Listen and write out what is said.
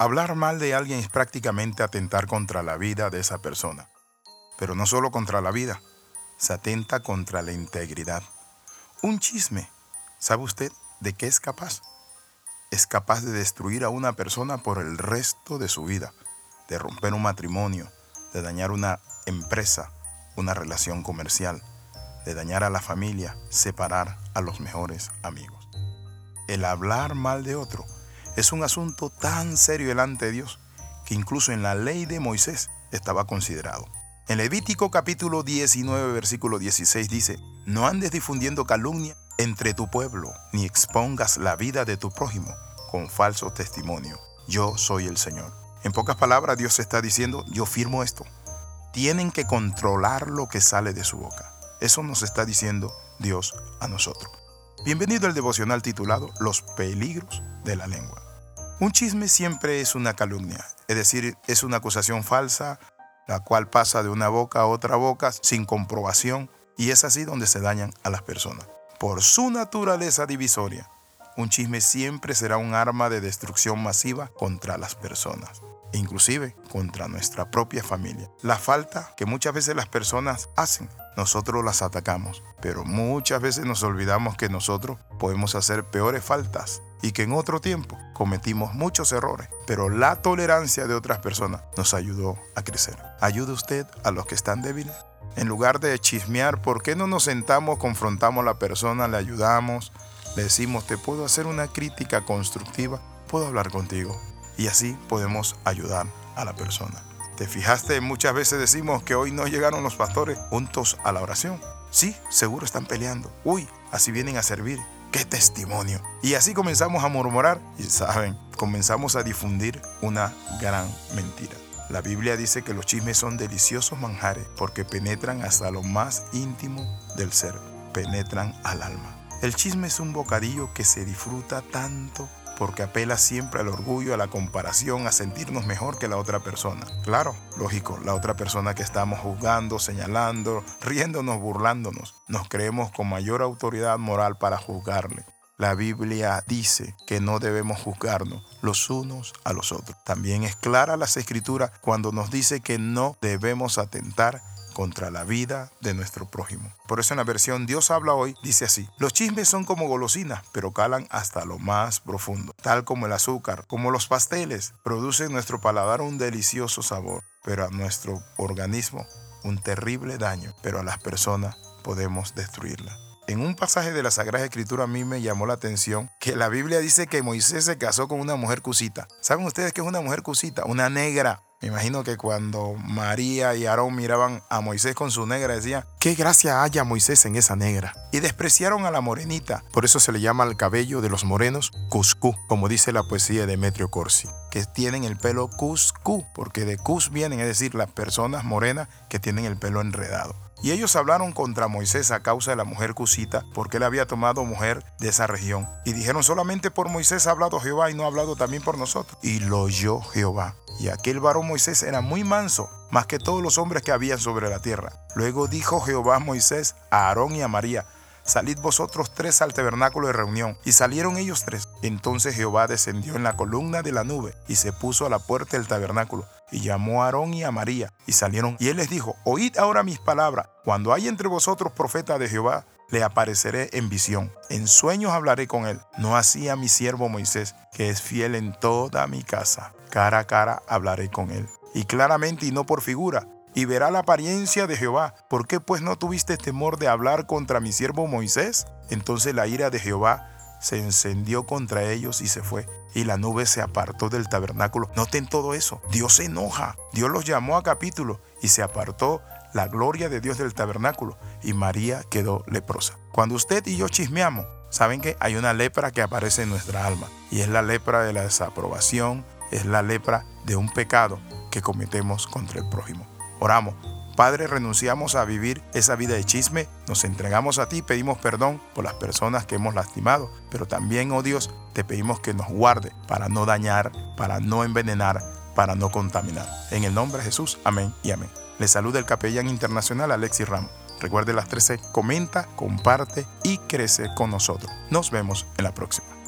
Hablar mal de alguien es prácticamente atentar contra la vida de esa persona. Pero no solo contra la vida, se atenta contra la integridad. Un chisme, ¿sabe usted de qué es capaz? Es capaz de destruir a una persona por el resto de su vida, de romper un matrimonio, de dañar una empresa, una relación comercial, de dañar a la familia, separar a los mejores amigos. El hablar mal de otro es un asunto tan serio delante de Dios que incluso en la ley de Moisés estaba considerado. En Levítico capítulo 19 versículo 16 dice, no andes difundiendo calumnia entre tu pueblo, ni expongas la vida de tu prójimo con falso testimonio. Yo soy el Señor. En pocas palabras, Dios está diciendo, yo firmo esto. Tienen que controlar lo que sale de su boca. Eso nos está diciendo Dios a nosotros. Bienvenido al devocional titulado Los peligros de la lengua. Un chisme siempre es una calumnia, es decir, es una acusación falsa, la cual pasa de una boca a otra boca sin comprobación y es así donde se dañan a las personas. Por su naturaleza divisoria, un chisme siempre será un arma de destrucción masiva contra las personas e inclusive contra nuestra propia familia. La falta que muchas veces las personas hacen, nosotros las atacamos, pero muchas veces nos olvidamos que nosotros podemos hacer peores faltas y que en otro tiempo cometimos muchos errores, pero la tolerancia de otras personas nos ayudó a crecer. ¿Ayuda usted a los que están débiles? En lugar de chismear, ¿por qué no nos sentamos, confrontamos a la persona, le ayudamos, le decimos, te puedo hacer una crítica constructiva, puedo hablar contigo? Y así podemos ayudar a la persona. ¿Te fijaste? Muchas veces decimos que hoy no llegaron los pastores juntos a la oración. Sí, seguro están peleando. Uy, así vienen a servir. ¡Qué testimonio! Y así comenzamos a murmurar y saben, comenzamos a difundir una gran mentira. La Biblia dice que los chismes son deliciosos manjares porque penetran hasta lo más íntimo del ser, penetran al alma. El chisme es un bocadillo que se disfruta tanto porque apela siempre al orgullo, a la comparación, a sentirnos mejor que la otra persona. Claro, lógico, la otra persona que estamos juzgando, señalando, riéndonos, burlándonos, nos creemos con mayor autoridad moral para juzgarle. La Biblia dice que no debemos juzgarnos los unos a los otros. También es clara las escrituras cuando nos dice que no debemos atentar contra la vida de nuestro prójimo. Por eso en la versión Dios habla hoy dice así, los chismes son como golosinas, pero calan hasta lo más profundo, tal como el azúcar, como los pasteles, producen en nuestro paladar un delicioso sabor, pero a nuestro organismo un terrible daño, pero a las personas podemos destruirla. En un pasaje de la Sagrada Escritura a mí me llamó la atención que la Biblia dice que Moisés se casó con una mujer cusita. ¿Saben ustedes qué es una mujer cusita? Una negra. Me imagino que cuando María y Aarón miraban a Moisés con su negra, decían, qué gracia haya Moisés en esa negra. Y despreciaron a la morenita. Por eso se le llama al cabello de los morenos cuscú, como dice la poesía de Demetrio Corsi, que tienen el pelo cuscú, porque de cus vienen, es decir, las personas morenas que tienen el pelo enredado. Y ellos hablaron contra Moisés a causa de la mujer cusita, porque él había tomado mujer de esa región. Y dijeron, solamente por Moisés ha hablado Jehová y no ha hablado también por nosotros. Y lo oyó Jehová. Y aquel varón Moisés era muy manso, más que todos los hombres que habían sobre la tierra. Luego dijo Jehová a Moisés, a Aarón y a María, salid vosotros tres al tabernáculo de reunión. Y salieron ellos tres. Entonces Jehová descendió en la columna de la nube y se puso a la puerta del tabernáculo. Y llamó a Aarón y a María, y salieron. Y él les dijo, oíd ahora mis palabras. Cuando hay entre vosotros profeta de Jehová, le apareceré en visión. En sueños hablaré con él. No así a mi siervo Moisés, que es fiel en toda mi casa. Cara a cara hablaré con él. Y claramente y no por figura, y verá la apariencia de Jehová. ¿Por qué pues no tuviste temor de hablar contra mi siervo Moisés? Entonces la ira de Jehová se encendió contra ellos y se fue. Y la nube se apartó del tabernáculo. Noten todo eso. Dios se enoja. Dios los llamó a capítulo y se apartó la gloria de Dios del tabernáculo y María quedó leprosa. Cuando usted y yo chismeamos, saben que hay una lepra que aparece en nuestra alma y es la lepra de la desaprobación, es la lepra de un pecado que cometemos contra el prójimo. Oramos. Padre, renunciamos a vivir esa vida de chisme, nos entregamos a ti, pedimos perdón por las personas que hemos lastimado, pero también, oh Dios, te pedimos que nos guarde para no dañar, para no envenenar, para no contaminar. En el nombre de Jesús, amén y amén. Le saluda el capellán internacional Alexis Ramos. Recuerde las 13, comenta, comparte y crece con nosotros. Nos vemos en la próxima.